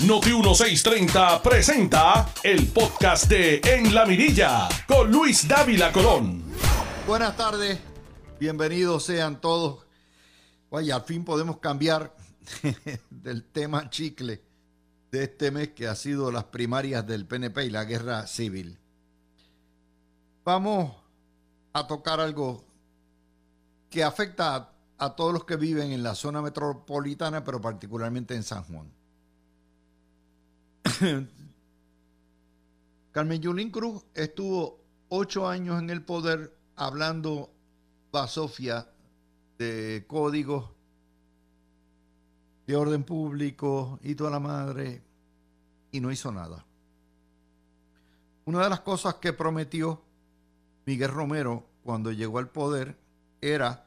Noti 1630 presenta el podcast de En la Mirilla con Luis Dávila Colón. Buenas tardes, bienvenidos sean todos. Vaya, al fin podemos cambiar del tema chicle de este mes que ha sido las primarias del PNP y la guerra civil. Vamos a tocar algo que afecta a, a todos los que viven en la zona metropolitana, pero particularmente en San Juan. Carmen Yulín Cruz estuvo ocho años en el poder hablando basofia de códigos de orden público y toda la madre y no hizo nada. Una de las cosas que prometió Miguel Romero cuando llegó al poder era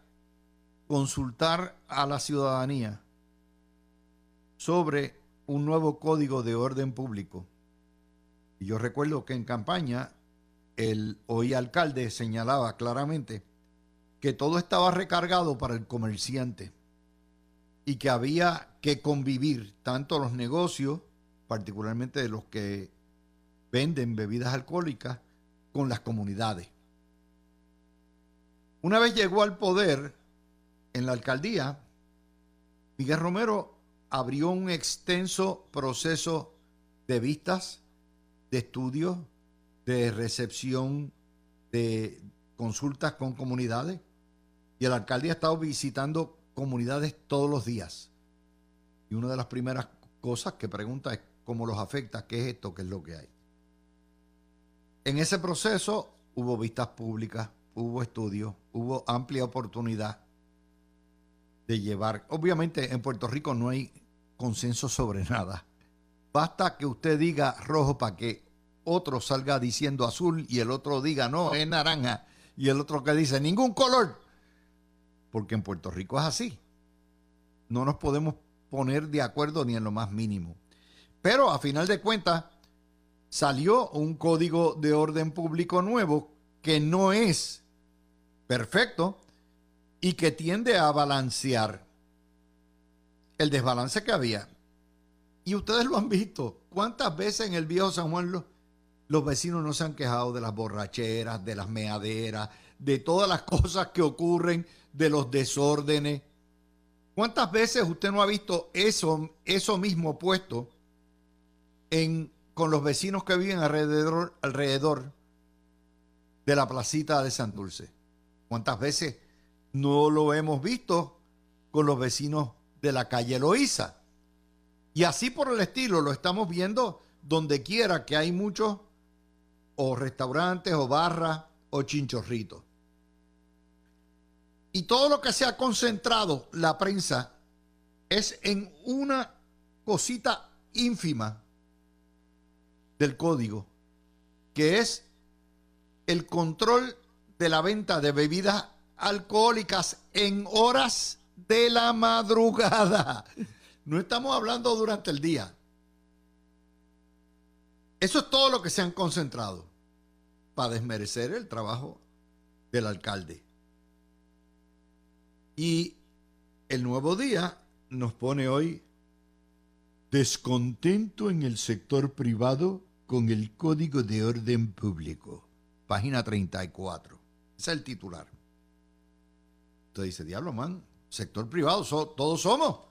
consultar a la ciudadanía sobre un nuevo código de orden público. Y yo recuerdo que en campaña el hoy alcalde señalaba claramente que todo estaba recargado para el comerciante y que había que convivir tanto los negocios, particularmente de los que venden bebidas alcohólicas, con las comunidades. Una vez llegó al poder en la alcaldía, Miguel Romero abrió un extenso proceso de vistas, de estudios, de recepción de consultas con comunidades. Y el alcalde ha estado visitando comunidades todos los días. Y una de las primeras cosas que pregunta es cómo los afecta, qué es esto, qué es lo que hay. En ese proceso hubo vistas públicas, hubo estudios, hubo amplia oportunidad de llevar. Obviamente en Puerto Rico no hay consenso sobre nada. Basta que usted diga rojo para que otro salga diciendo azul y el otro diga no, es naranja. Y el otro que dice ningún color. Porque en Puerto Rico es así. No nos podemos poner de acuerdo ni en lo más mínimo. Pero a final de cuentas salió un código de orden público nuevo que no es perfecto y que tiende a balancear el desbalance que había. Y ustedes lo han visto. ¿Cuántas veces en el viejo San Juan los, los vecinos no se han quejado de las borracheras, de las meaderas, de todas las cosas que ocurren, de los desórdenes? ¿Cuántas veces usted no ha visto eso, eso mismo puesto en, con los vecinos que viven alrededor, alrededor de la placita de San Dulce? ¿Cuántas veces no lo hemos visto con los vecinos de la calle Loíza. Y así por el estilo lo estamos viendo donde quiera que hay muchos o restaurantes o barras o chinchorritos. Y todo lo que se ha concentrado la prensa es en una cosita ínfima del código, que es el control de la venta de bebidas alcohólicas en horas de la madrugada. No estamos hablando durante el día. Eso es todo lo que se han concentrado para desmerecer el trabajo del alcalde. Y el nuevo día nos pone hoy descontento en el sector privado con el Código de Orden Público. Página 34. Ese es el titular. Usted dice, diablo, man, sector privado, todos somos.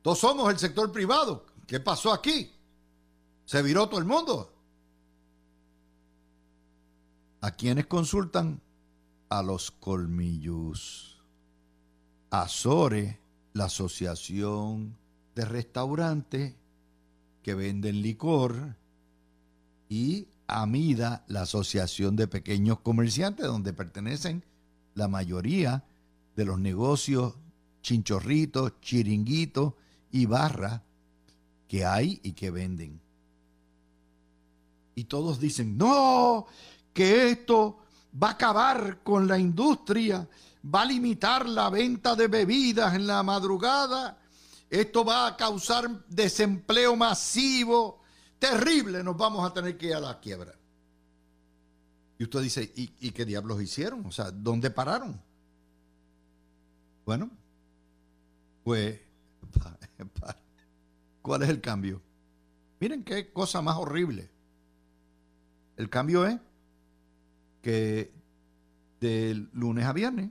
Todos somos el sector privado. ¿Qué pasó aquí? Se viró todo el mundo. ¿A quiénes consultan? A los colmillos. A SORE, la Asociación de Restaurantes que venden licor. Y AMIDA, la Asociación de Pequeños Comerciantes, donde pertenecen la mayoría de los negocios chinchorritos, chiringuitos y barra que hay y que venden. Y todos dicen, no, que esto va a acabar con la industria, va a limitar la venta de bebidas en la madrugada, esto va a causar desempleo masivo, terrible, nos vamos a tener que ir a la quiebra. Y usted dice, ¿y, y qué diablos hicieron? O sea, ¿dónde pararon? Bueno, pues, ¿cuál es el cambio? Miren qué cosa más horrible. El cambio es que de lunes a viernes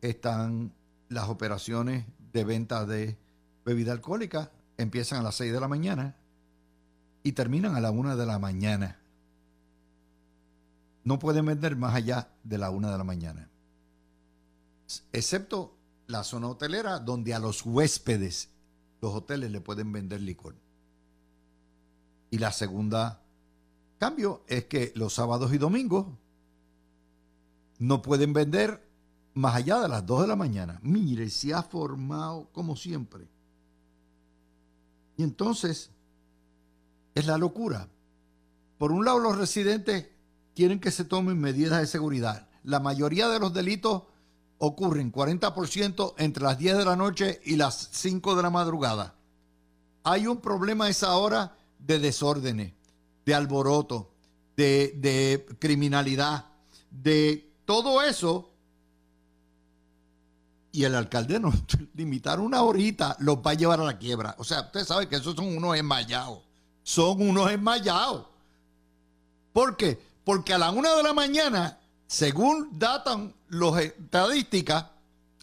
están las operaciones de venta de bebida alcohólica, empiezan a las 6 de la mañana y terminan a la 1 de la mañana. No pueden vender más allá de la 1 de la mañana. Excepto la zona hotelera donde a los huéspedes los hoteles le pueden vender licor. Y la segunda cambio es que los sábados y domingos no pueden vender más allá de las 2 de la mañana. Mire, se ha formado como siempre. Y entonces es la locura. Por un lado, los residentes quieren que se tomen medidas de seguridad. La mayoría de los delitos ocurren 40% entre las 10 de la noche y las 5 de la madrugada. Hay un problema a esa hora de desórdenes, de alboroto, de, criminalidad, de todo eso. Y el alcalde nos limitar una horita los va a llevar a la quiebra. O sea, usted sabe que esos son unos enmayados. Son unos enmayados. ¿Por qué? Porque a la una de la mañana, según datan los estadísticas,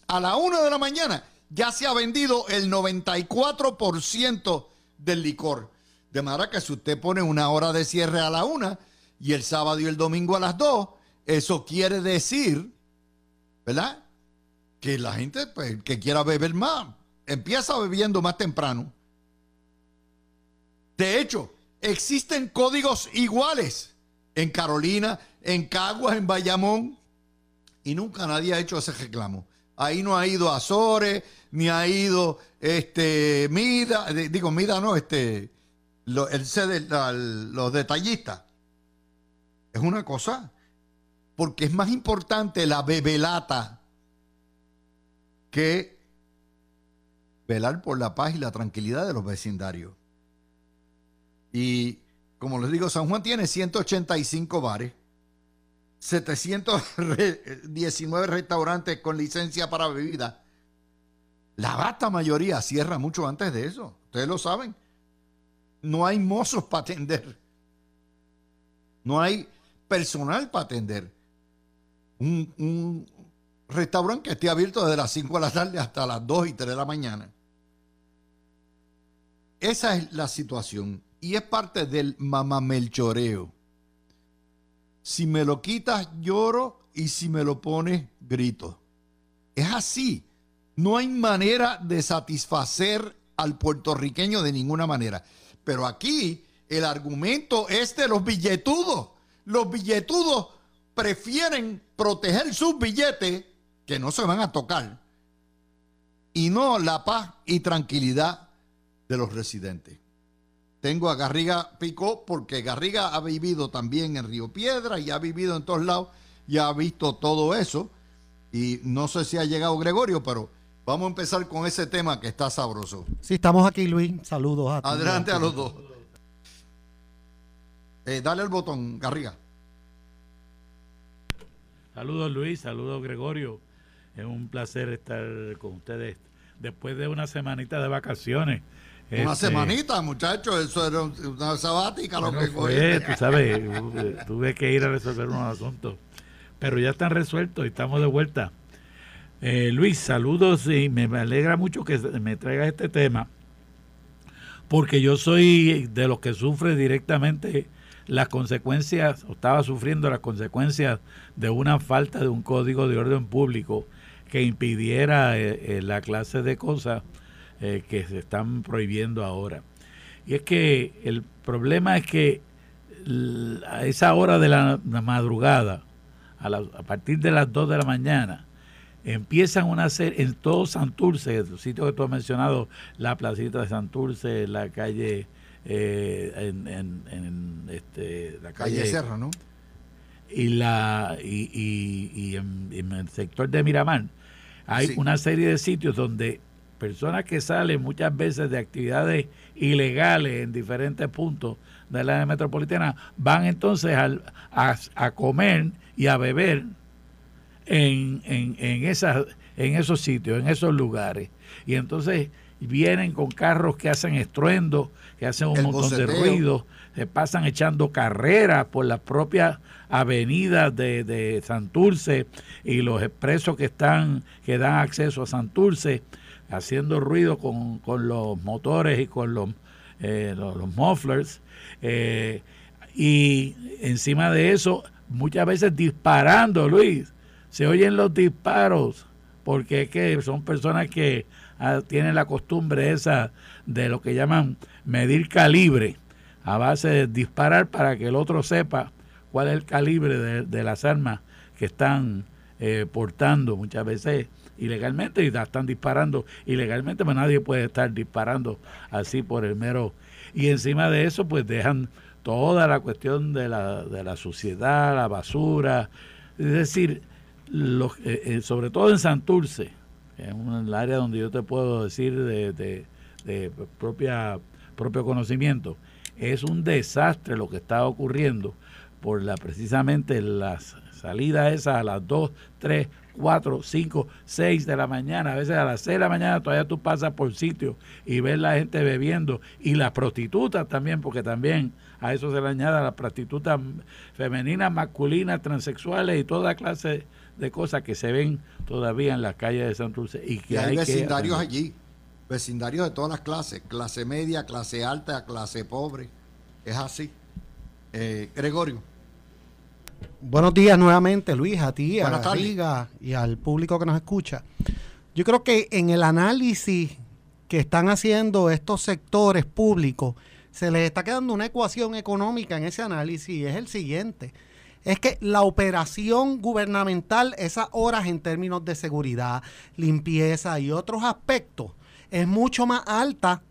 a la una de la mañana ya se ha vendido el 94% del licor. De manera que si usted pone una hora de cierre a la una y el sábado y el domingo a las dos, eso quiere decir, ¿verdad? Que la gente pues, que quiera beber más, empieza bebiendo más temprano. De hecho, existen códigos iguales en Carolina, en Caguas, en Bayamón, y nunca nadie ha hecho ese reclamo. Ahí no ha ido Azores, ni ha ido este Mida, digo Mida no, este el, los detallistas. Es una cosa, porque es más importante la bebelata que velar por la paz y la tranquilidad de los vecindarios. Y como les digo, San Juan tiene 185 bares 719 restaurantes con licencia para bebida. La vasta mayoría cierra mucho antes de eso. Ustedes lo saben. No hay mozos para atender. No hay personal para atender. Un, restaurante que esté abierto desde las 5 de la tarde hasta las 2 y 3 de la mañana. Esa es la situación. Y es parte del mamamelchoreo. Si me lo quitas, lloro y si me lo pones, grito. Es así. No hay manera de satisfacer al puertorriqueño de ninguna manera. Pero aquí el argumento es de los billetudos. Los billetudos prefieren proteger sus billetes, que no se van a tocar, y no la paz y tranquilidad de los residentes. Tengo a Garriga Picó porque Garriga ha vivido también en Río Piedra y ha vivido en todos lados y ha visto todo eso. Y no sé si ha llegado Gregorio, pero vamos a empezar con ese tema que está sabroso. Sí, estamos aquí, Luis. Saludos a todos. Adelante a los dos. Eh, dale el botón, Garriga. Saludos, Luis. Saludos, Gregorio. Es un placer estar con ustedes después de una semanita de vacaciones. Una este, semanita, muchachos, eso era una sabática lo que fue. Tú sabes, tuve que ir a resolver unos asuntos. Pero ya están resueltos y estamos de vuelta. Eh, Luis, saludos y me alegra mucho que me traigas este tema, porque yo soy de los que sufre directamente las consecuencias, o estaba sufriendo las consecuencias de una falta de un código de orden público que impidiera eh, eh, la clase de cosas eh, que se están prohibiendo ahora. Y es que el problema es que a esa hora de la, madrugada, a, a, partir de las 2 de la mañana, empiezan una serie, en todo Santurce, el sitio que tú has mencionado, la placita de Santurce, la calle, eh, en, este, la calle, Serra, ¿no? Y, la, y, en, el sector de Miramar, hay una serie de sitios donde personas que salen muchas veces de actividades ilegales en diferentes puntos de la área metropolitana van entonces a, comer y a beber en, en, en, esas, en esos sitios, en esos lugares. Y entonces vienen con carros que hacen estruendo, que hacen un El montón de ruido, se pasan echando carreras por las propias avenidas de, de Santurce y los expresos que están, que dan acceso a Santurce, haciendo ruido con, con los motores y con los, eh, los, mufflers. eh, y encima de eso, muchas veces disparando, Luis. Se oyen los disparos, porque es que son personas que ah, tienen la costumbre esa de lo que llaman medir calibre, a base de disparar para que el otro sepa cuál es el calibre de, de las armas que están eh, portando muchas veces ilegalmente y están disparando ilegalmente, pero nadie puede estar disparando así por el mero. Y encima de eso, pues dejan toda la cuestión de la, de la suciedad, la basura, es decir, los, eh, eh, sobre todo en Santurce, en un- el área donde yo te puedo decir de, de- de propia, propio conocimiento, es un desastre lo que está ocurriendo por la precisamente las salidas esas a las 2, 3, 4, 5, 6 de la mañana, a veces a las 6 de la mañana todavía tú pasas por sitios y ves la gente bebiendo y las prostitutas también, porque también a eso se le añade a las prostitutas femeninas, masculinas, transexuales y toda clase de cosas que se ven todavía en las calles de Santurce y que Y hay vecindarios allí, vecindarios de todas las clases, clase media, clase alta, clase pobre. Es así. Eh, Gregorio, Buenos días nuevamente, Luis, a ti, a tardes. Riga y al público que nos escucha. Yo creo que en el análisis que están haciendo estos sectores públicos, se les está quedando una ecuación económica en ese análisis y es el siguiente. Es que la operación gubernamental, esas horas en términos de seguridad, limpieza y otros aspectos, es mucho más alta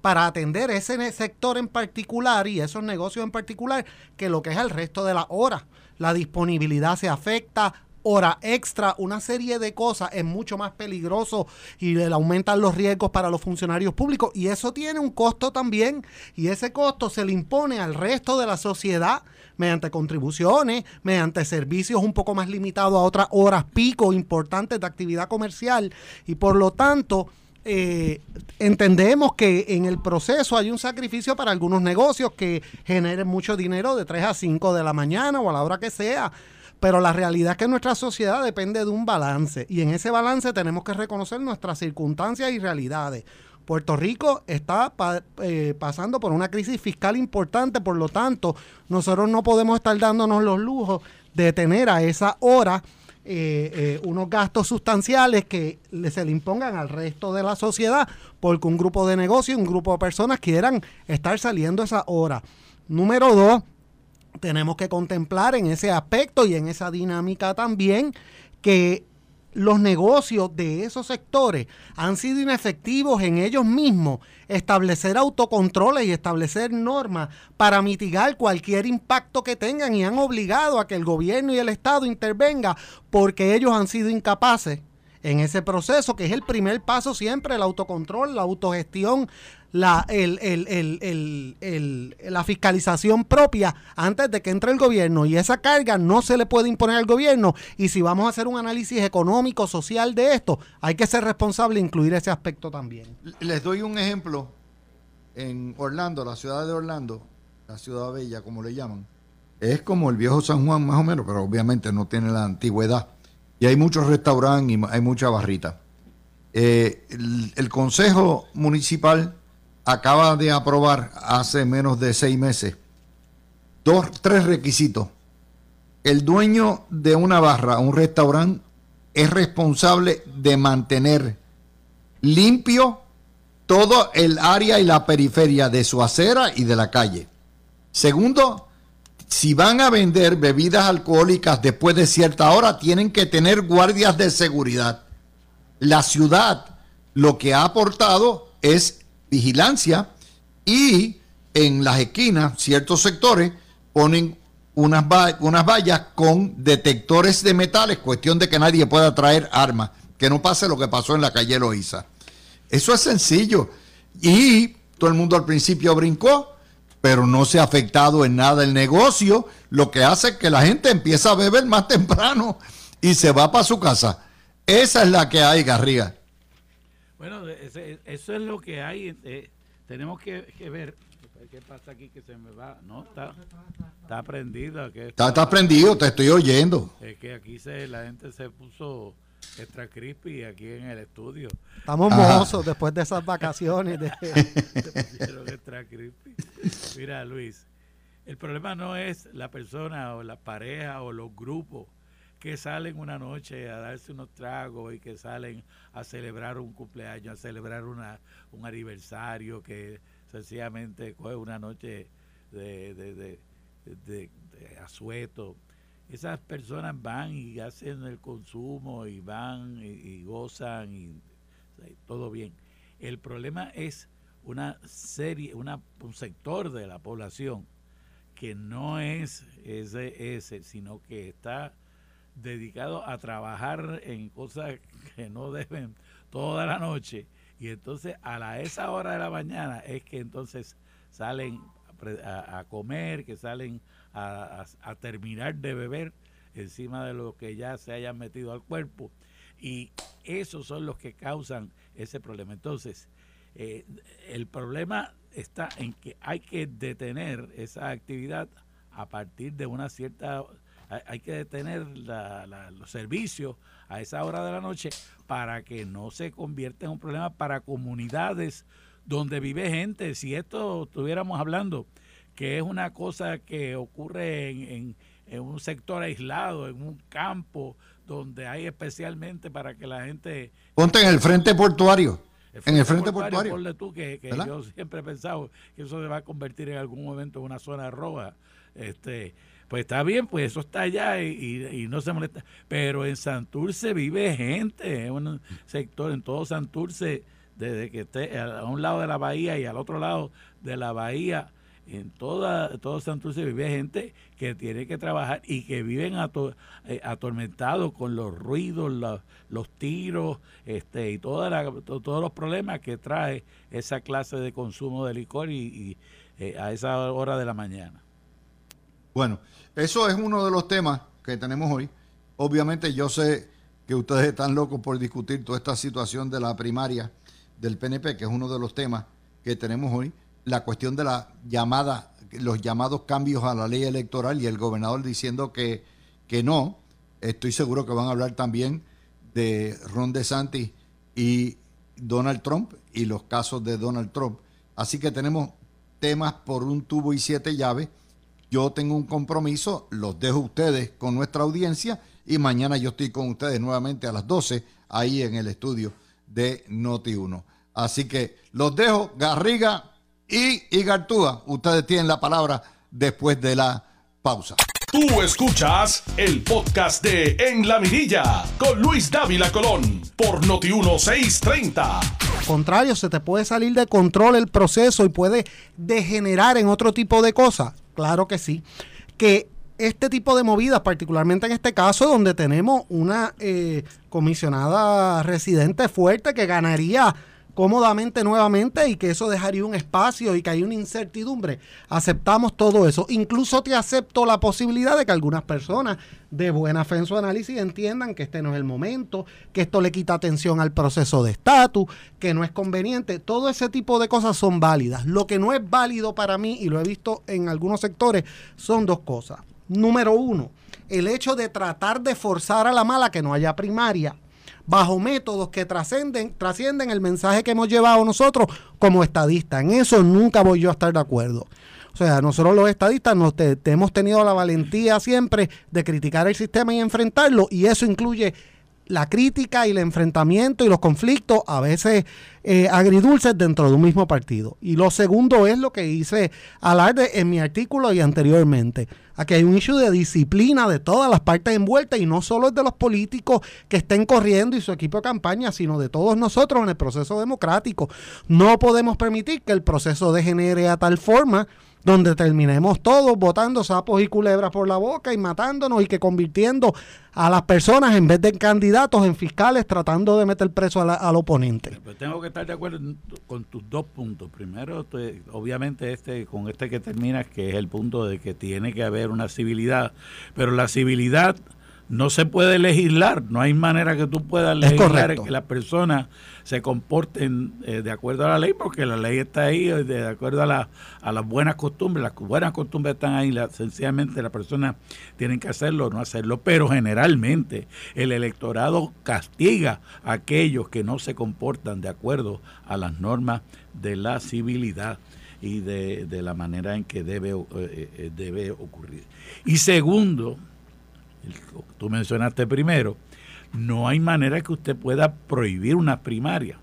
para atender ese sector en particular y esos negocios en particular que lo que es el resto de las horas. La disponibilidad se afecta, hora extra, una serie de cosas es mucho más peligroso y le aumentan los riesgos para los funcionarios públicos y eso tiene un costo también y ese costo se le impone al resto de la sociedad mediante contribuciones, mediante servicios un poco más limitados a otras horas pico importantes de actividad comercial y por lo tanto eh, entendemos que en el proceso hay un sacrificio para algunos negocios que generen mucho dinero de 3 a 5 de la mañana o a la hora que sea. Pero la realidad es que nuestra sociedad depende de un balance y en ese balance tenemos que reconocer nuestras circunstancias y realidades. Puerto Rico está eh, pasando por una crisis fiscal importante, por lo tanto, nosotros no podemos estar dándonos los lujos de tener a esa hora eh, eh, unos gastos sustanciales que se le impongan al resto de la sociedad porque un grupo de negocios, un grupo de personas quieran estar saliendo a esa hora. Número dos, tenemos que contemplar en ese aspecto y en esa dinámica también que los negocios de esos sectores han sido inefectivos en ellos mismos. Establecer autocontroles y establecer normas para mitigar cualquier impacto que tengan y han obligado a que el gobierno y el Estado intervenga porque ellos han sido incapaces en ese proceso, que es el primer paso siempre, el autocontrol, la autogestión, la, el- el- el- la fiscalización propia antes de que entre el gobierno. Y esa carga no se le puede imponer al gobierno. Y si vamos a hacer un análisis económico, social de esto, hay que ser responsable e incluir ese aspecto también. les doy un ejemplo. En Orlando, la ciudad de Orlando, la ciudad bella, como le llaman, es como el viejo San Juan más o menos, pero obviamente no tiene la antigüedad. Y hay muchos restaurantes y hay mucha barrita. Eh, el Consejo Municipal acaba de aprobar hace menos de seis meses dos, tres requisitos. El dueño de una barra, un restaurante, es responsable de mantener limpio todo el área y la periferia de su acera y de la calle. Segundo, si van a vender bebidas alcohólicas después de cierta hora, tienen que tener guardias de seguridad. La ciudad lo que ha aportado es vigilancia y en las esquinas, ciertos sectores ponen unas, unas vallas con detectores de metales, cuestión de que nadie pueda traer armas, que no pase lo que pasó en la calle Loíza. Eso es sencillo. Y todo el mundo al principio brincó, pero no se ha afectado en nada el negocio, lo que hace que la gente empieza a beber más temprano y se va para su casa. Esa es la que hay, Garriga. Bueno, eso es lo que hay. Eh, tenemos que, ver ¿Qué pasa aquí que se me va? No, está, está prendido. Que está, está, prendido, te estoy oyendo. Es que aquí se, la gente se puso extra creepy aquí en el estudio. Estamos mozos después de esas vacaciones. De... extra. Mira, Luis, el problema no es la persona o la pareja o los grupos que salen una noche a darse unos tragos y que salen a celebrar un cumpleaños, a celebrar una, un aniversario, que sencillamente coge una noche de, de, de, asueto. Esas personas van y hacen el consumo y van y, gozan y, todo bien. El problema es una serie, una, un sector de la población que no es ese, ese, sino que está dedicado a trabajar en cosas que no deben toda la noche. Y entonces a la, esa hora de la mañana es que entonces salen a, comer, que salen a, terminar de beber encima de lo que ya se hayan metido al cuerpo. Y esos son los que causan ese problema. Entonces, eh, el problema está en que hay que detener esa actividad a partir de una cierta hay que detener los servicios a esa hora de la noche para que no se convierta en un problema para comunidades donde vive gente. Si esto estuviéramos hablando que es una cosa que ocurre en, un sector aislado, en un campo donde hay especialmente para que la gente... Ponte en el frente portuario. en el frente portuario. Ponle tú que, yo siempre he pensado que eso se va a convertir en algún momento en una zona roja. Este, pues está bien, pues eso está allá y, no se molesta. Pero en Santurce vive gente, en un sector, en todo Santurce, desde que esté a un lado de la bahía y al otro lado de la bahía, en toda, todo Santurce vive gente que tiene que trabajar y que viven eh, atormentados con los ruidos, los, tiros este, y toda todos los problemas que trae esa clase de consumo de licor y, eh, a esa hora de la mañana. Bueno, eso es uno de los temas que tenemos hoy. Obviamente yo sé que ustedes están locos por discutir toda esta situación de la primaria del PNP, que es uno de los temas que tenemos hoy. La cuestión de la llamada, los llamados cambios a la ley electoral y el gobernador diciendo que, que no. Estoy seguro que van a hablar también de Ron DeSantis y Donald Trump y los casos de Donald Trump. Así que tenemos temas por un tubo y siete llaves yo tengo un compromiso, los dejo ustedes con nuestra audiencia y mañana yo estoy con ustedes nuevamente a las 12 ahí en el estudio de Noti1. Así que los dejo, Garriga y, y Gartúa. Ustedes tienen la palabra después de la pausa. Tú escuchas el podcast de En la Mirilla con Luis Dávila Colón por Noti 1630. Contrario, se te puede salir de control el proceso y puede degenerar en otro tipo de cosas. Claro que sí. Que este tipo de movidas, particularmente en este caso, donde tenemos una eh, comisionada residente fuerte que ganaría cómodamente nuevamente y que eso dejaría un espacio y que hay una incertidumbre. Aceptamos todo eso. Incluso te acepto la posibilidad de que algunas personas de buena fe en su análisis entiendan que este no es el momento, que esto le quita atención al proceso de estatus, que no es conveniente. Todo ese tipo de cosas son válidas. Lo que no es válido para mí, y lo he visto en algunos sectores, son dos cosas. Número uno, el hecho de tratar de forzar a la mala que no haya primaria bajo métodos que trascienden, trascienden el mensaje que hemos llevado nosotros como estadistas. En eso nunca voy yo a estar de acuerdo. O sea, nosotros los estadistas nos hemos tenido la valentía siempre de criticar el sistema y enfrentarlo, y eso incluye la crítica y el enfrentamiento y los conflictos, a veces eh, agridulces, dentro de un mismo partido. Y lo segundo es lo que hice alarde en mi artículo y anteriormente. Aquí hay un issue de disciplina de todas las partes envueltas y no solo es de los políticos que estén corriendo y su equipo de campaña, sino de todos nosotros en el proceso democrático. No podemos permitir que el proceso degenere a tal forma donde terminemos todos botando sapos y culebras por la boca y matándonos y que convirtiendo a las personas en vez de candidatos en fiscales tratando de meter preso al oponente. Pues tengo que estar de acuerdo con tus dos puntos. Primero, obviamente este con este que terminas, que es el punto de que tiene que haber una civilidad, pero la civilidad no se puede legislar, no hay manera que tú puedas legislar que las personas se comporten eh, de acuerdo a la ley, porque la ley está ahí eh, de, acuerdo a, la, a las buenas costumbres, las buenas costumbres están ahí, la, sencillamente las personas tienen que hacerlo o no hacerlo, pero generalmente el electorado castiga a aquellos que no se comportan de acuerdo a las normas de la civilidad y de, de la manera en que debe, eh, debe ocurrir. Y segundo, tú mencionaste primero, no hay manera que usted pueda prohibir una primaria.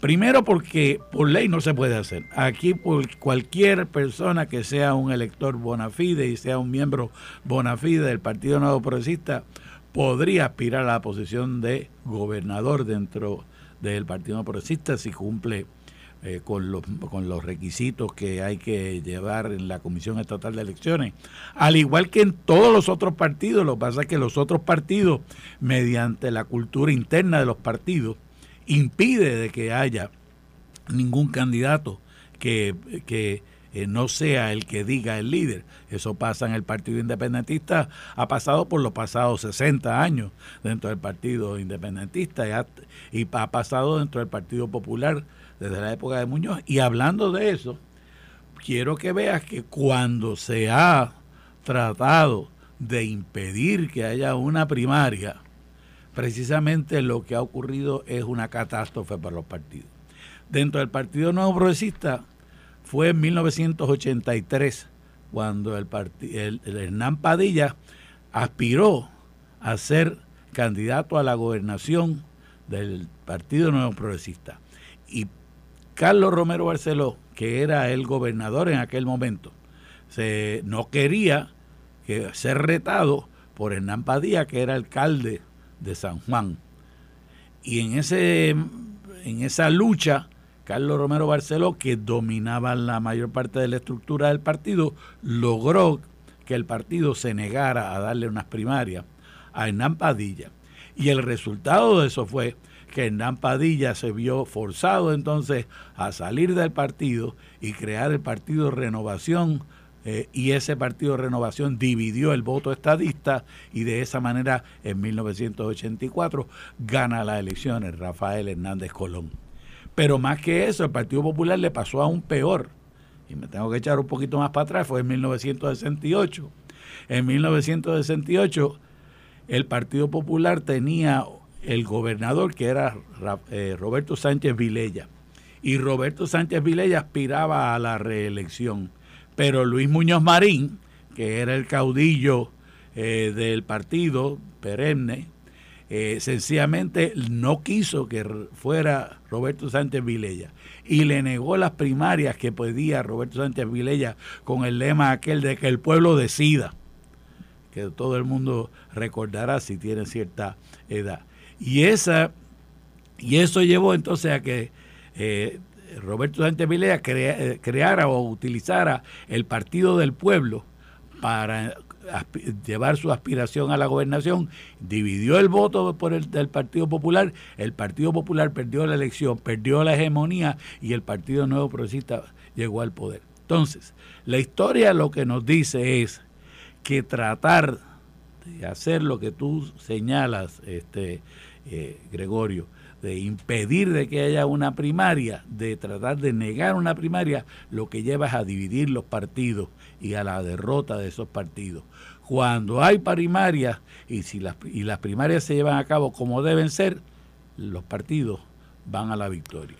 Primero porque por ley no se puede hacer. Aquí cualquier persona que sea un elector bona fide y sea un miembro bona fide del Partido Nuevo Progresista podría aspirar a la posición de gobernador dentro del Partido Nuevo Progresista si cumple eh, con, los, con los requisitos que hay que llevar en la Comisión Estatal de Elecciones. Al igual que en todos los otros partidos, lo que pasa es que los otros partidos, mediante la cultura interna de los partidos, impide de que haya ningún candidato que, que eh, no sea el que diga el líder. Eso pasa en el Partido Independentista, ha pasado por los pasados 60 años dentro del Partido Independentista y ha, y ha pasado dentro del Partido Popular desde la época de Muñoz. Y hablando de eso, quiero que veas que cuando se ha tratado de impedir que haya una primaria, precisamente lo que ha ocurrido es una catástrofe para los partidos. Dentro del Partido Nuevo Progresista fue en 1983 cuando el, el, el Hernán Padilla aspiró a ser candidato a la gobernación del Partido Nuevo Progresista. Y Carlos Romero Barceló, que era el gobernador en aquel momento, se, no quería que, ser retado por Hernán Padilla, que era alcalde de San Juan. Y en, ese, en esa lucha, Carlos Romero Barceló, que dominaba la mayor parte de la estructura del partido, logró que el partido se negara a darle unas primarias a Hernán Padilla. Y el resultado de eso fue que Hernán Padilla se vio forzado entonces a salir del partido y crear el partido Renovación eh, y ese partido Renovación dividió el voto estadista y de esa manera en 1984 gana las elecciones Rafael Hernández Colón. Pero más que eso, el Partido Popular le pasó aún peor. Y me tengo que echar un poquito más para atrás, fue en 1968. En 1968 el Partido Popular tenía el gobernador que era eh, Roberto Sánchez Vilella. Y Roberto Sánchez Vilella aspiraba a la reelección. Pero Luis Muñoz Marín, que era el caudillo eh, del partido perenne, eh, sencillamente no quiso que fuera Roberto Sánchez Vilella y le negó las primarias que pedía Roberto Sánchez Vilella con el lema aquel de que el pueblo decida, que todo el mundo recordará si tiene cierta edad. Y, esa, y eso llevó entonces a que eh, Roberto Sánchez Vilella eh, creara o utilizara el Partido del Pueblo para llevar su aspiración a la gobernación, dividió el voto por el del Partido Popular, el Partido Popular perdió la elección, perdió la hegemonía y el Partido Nuevo Progresista llegó al poder. Entonces, la historia lo que nos dice es que tratar de hacer lo que tú señalas, este, eh, Gregorio, de impedir de que haya una primaria, de tratar de negar una primaria, lo que lleva es a dividir los partidos y a la derrota de esos partidos. Cuando hay primarias y si las, y las primarias se llevan a cabo como deben ser, los partidos van a la victoria.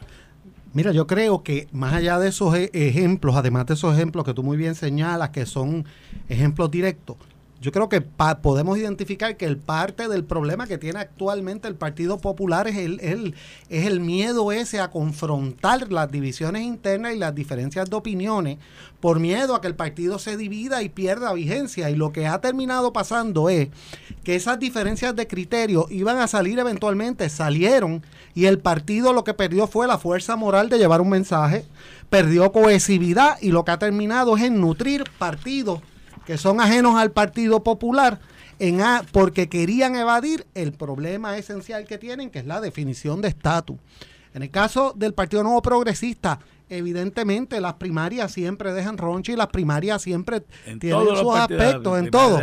Mira, yo creo que más allá de esos e-, ejemplos, además de esos ejemplos que tú muy bien señalas, que son ejemplos directos, yo creo que podemos identificar que el parte del problema que tiene actualmente el Partido Popular es el, es el miedo ese a confrontar las divisiones internas y las diferencias de opiniones por miedo a que el partido se divida y pierda vigencia. Y lo que ha terminado pasando es que esas diferencias de criterio iban a salir eventualmente, salieron y el partido lo que perdió fue la fuerza moral de llevar un mensaje, perdió cohesividad y lo que ha terminado es en nutrir partidos que son ajenos al Partido Popular en porque querían evadir el problema esencial que tienen, que es la definición de estatus. En el caso del Partido Nuevo Progresista, evidentemente las primarias siempre dejan roncha y las primarias siempre En tienen sus aspectos, en todo.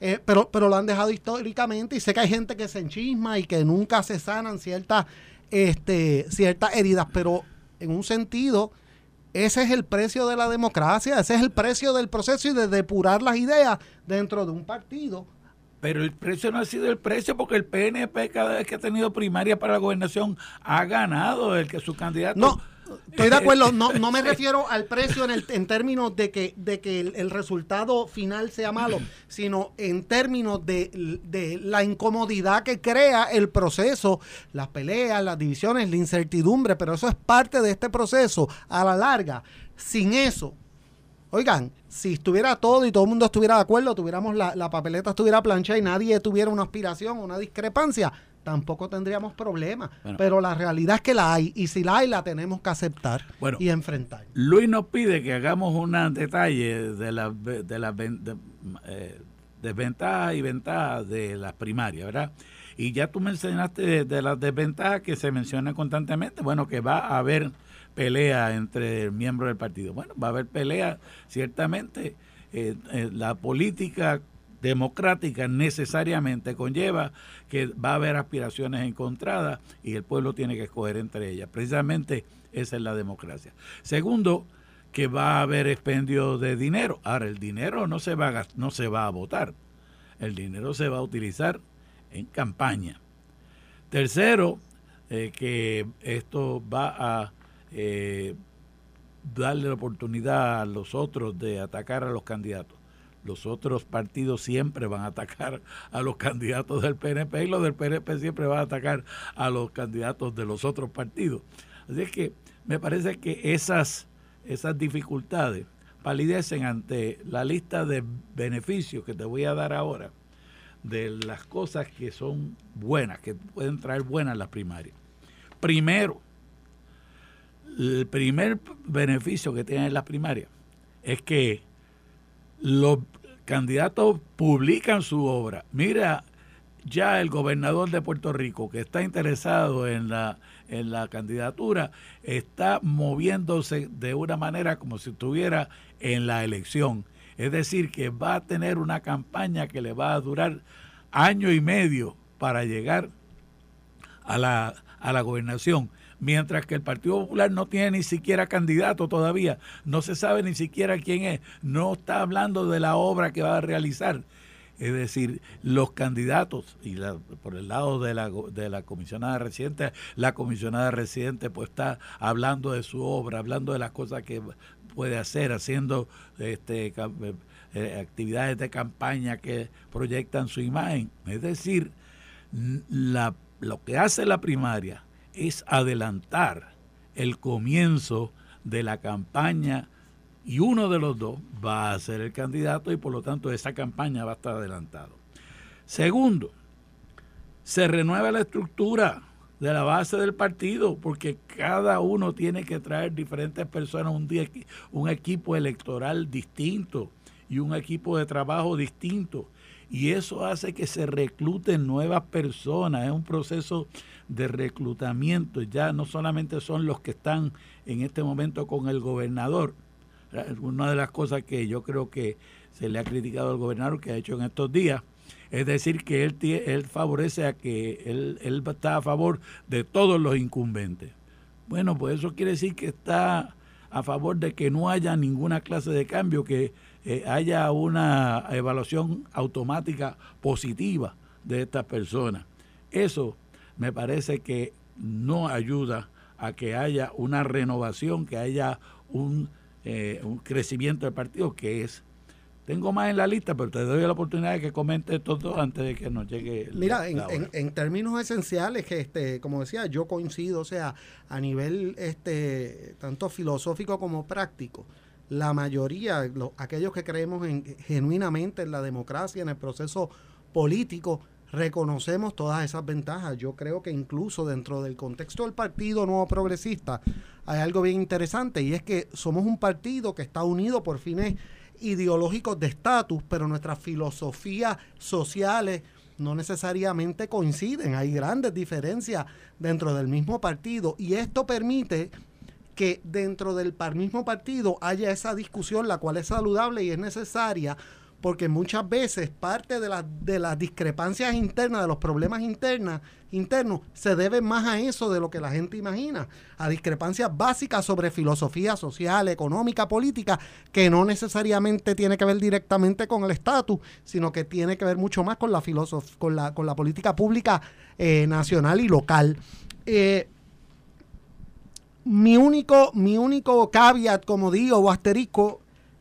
Eh, pero, pero lo han dejado históricamente y sé que hay gente que se enchisma y que nunca se sanan ciertas, este, ciertas heridas, pero en un sentido, ese es el precio de la democracia, ese es el precio del proceso y de depurar las ideas dentro de un partido. Pero el precio no ha sido el precio porque el PNP cada vez que ha tenido primaria para la gobernación ha ganado el que su candidato. No, estoy de acuerdo, no, no me refiero al precio en, el, en términos de que, de que el, el resultado final sea malo, sino en términos de, de la incomodidad que crea el proceso, las peleas, las divisiones, la incertidumbre, pero eso es parte de este proceso a la larga. Sin eso, Oigan, si estuviera todo y todo el mundo estuviera de acuerdo, tuviéramos la, la papeleta estuviera plancha y nadie tuviera una aspiración o una discrepancia, tampoco tendríamos problemas. Bueno. Pero la realidad es que la hay y si la hay la tenemos que aceptar Bueno. y enfrentar. Luis nos pide que hagamos un detalle de las de de, eh, desventajas y ventajas de las primarias, ¿verdad? Y ya tú mencionaste de, de las desventajas que se mencionan constantemente, bueno, que va a haber pelea entre miembros del partido. Bueno, va a haber pelea, ciertamente. eh, eh, la política democrática necesariamente conlleva que va a haber aspiraciones encontradas y el pueblo tiene que escoger entre ellas. Precisamente esa es la democracia. Segundo, que va a haber expendio de dinero. Ahora, el dinero no se va a, no se va a votar. El dinero se va a utilizar en campaña. Tercero, eh, que esto va a eh, darle la oportunidad a los otros de atacar a los candidatos. Los otros partidos siempre van a atacar a los candidatos del PNP y los del PNP siempre van a atacar a los candidatos de los otros partidos. Así es que me parece que esas, esas dificultades palidecen ante la lista de beneficios que te voy a dar ahora de las cosas que son buenas, que pueden traer buenas las primarias. Primero, el primer beneficio que tienen las primarias es que los candidatos publican su obra. Mira, ya el gobernador de Puerto Rico, que está interesado en la, en la candidatura, está moviéndose de una manera como si estuviera en la elección. Es decir, que va a tener una campaña que le va a durar año y medio para llegar a la, a la gobernación. Mientras que el Partido Popular no tiene ni siquiera candidato todavía, no se sabe ni siquiera quién es, no está hablando de la obra que va a realizar. Es decir, los candidatos, y la- por el lado de la, de la comisionada residente, la comisionada residente pues está hablando de su obra, hablando de las cosas que puede hacer, haciendo este, eh, eh, actividades de campaña que proyectan su imagen. Es decir, la, lo que hace la primaria es adelantar el comienzo de la campaña y uno de los dos va a ser el candidato y por lo tanto esa campaña va a estar adelantado. Segundo, se renueva la estructura de la base del partido porque cada uno tiene que traer diferentes personas, un, día- un equipo electoral distinto y un equipo de trabajo distinto. Y eso hace que se recluten nuevas personas, es un proceso de reclutamiento, ya no solamente son los que están en este momento con el gobernador, una de las cosas que yo creo que se le ha criticado al gobernador que ha hecho en estos días, es decir, que él, él favorece a que él, él está a favor de todos los incumbentes. Bueno, pues eso quiere decir que está a favor de que no haya ninguna clase de cambio, que eh, haya una evaluación automática positiva de estas personas. Eso me parece que no ayuda a que haya una renovación, que haya un, eh, un crecimiento del partido, que es... Tengo más en la lista, pero te doy la oportunidad de que comente estos dos antes de que nos llegue la- Mira, en, la hora. en- en términos esenciales, que este, como decía, yo coincido, o sea, a nivel este, tanto filosófico como práctico, la mayoría, lo- aquellos que creemos en, genuinamente en la democracia, en el proceso político, reconocemos todas esas ventajas. Yo creo que incluso dentro del contexto del Partido Nuevo Progresista hay algo bien interesante y es que somos un partido que está unido por fines ideológicos de estatus, pero nuestras filosofías sociales no necesariamente coinciden. Hay grandes diferencias dentro del mismo partido y esto permite que dentro del mismo partido haya esa discusión, la cual es saludable y es necesaria, porque muchas veces parte de, de las discrepancias internas, de los problemas internas, internos, se debe más a eso de lo que la gente imagina, a discrepancias básicas sobre filosofía social, económica, política, que no necesariamente tiene que ver directamente con el estatus, sino que tiene que ver mucho más con la, con la, con la política pública eh, nacional y local. Eh, mi único, mi único caveat, como digo, o asterisco,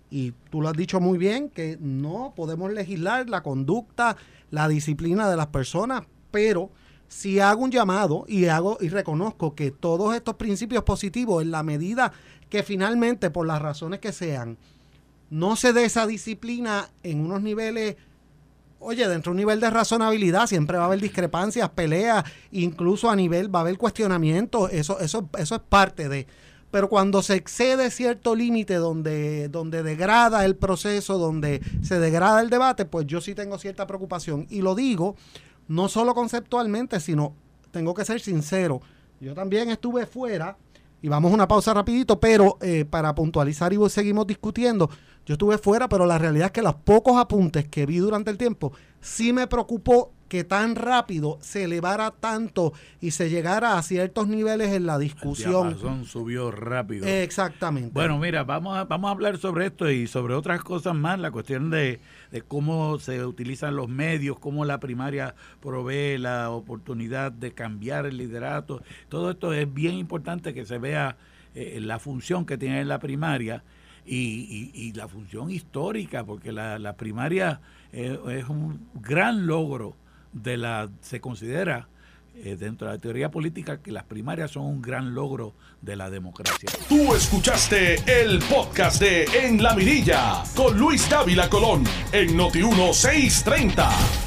y tú lo has dicho muy bien, que no podemos legislar la conducta, la disciplina de las personas, pero si hago un llamado y hago y reconozco que todos estos principios positivos, en la medida que finalmente, por las razones que sean, no se dé esa disciplina en unos niveles, oye, dentro de un nivel de razonabilidad, siempre va a haber discrepancias, peleas, incluso a nivel, va a haber cuestionamientos, eso, eso, eso es parte de pero cuando se excede cierto límite donde, donde degrada el proceso, donde se degrada el debate, pues yo sí tengo cierta preocupación. Y lo digo no solo conceptualmente, sino tengo que ser sincero. Yo también estuve fuera, y vamos a una pausa rapidito, pero eh, para puntualizar y seguimos discutiendo, yo estuve fuera, pero la realidad es que los pocos apuntes que vi durante el tiempo sí me preocupó que tan rápido se elevara tanto y se llegara a ciertos niveles en la discusión. El subió rápido. Exactamente. Bueno, mira, vamos a, vamos a hablar sobre esto y sobre otras cosas más, la cuestión de, de cómo se utilizan los medios, cómo la primaria provee la oportunidad de cambiar el liderato. Todo esto es bien importante que se vea eh, la función que tiene la primaria y, y, la función histórica, porque la, la primaria eh, es un gran logro de la, se considera eh, dentro de la teoría política que las primarias son un gran logro de la democracia. Tú escuchaste el podcast de En la Mirilla con Luis Dávila Colón en Noti 1630.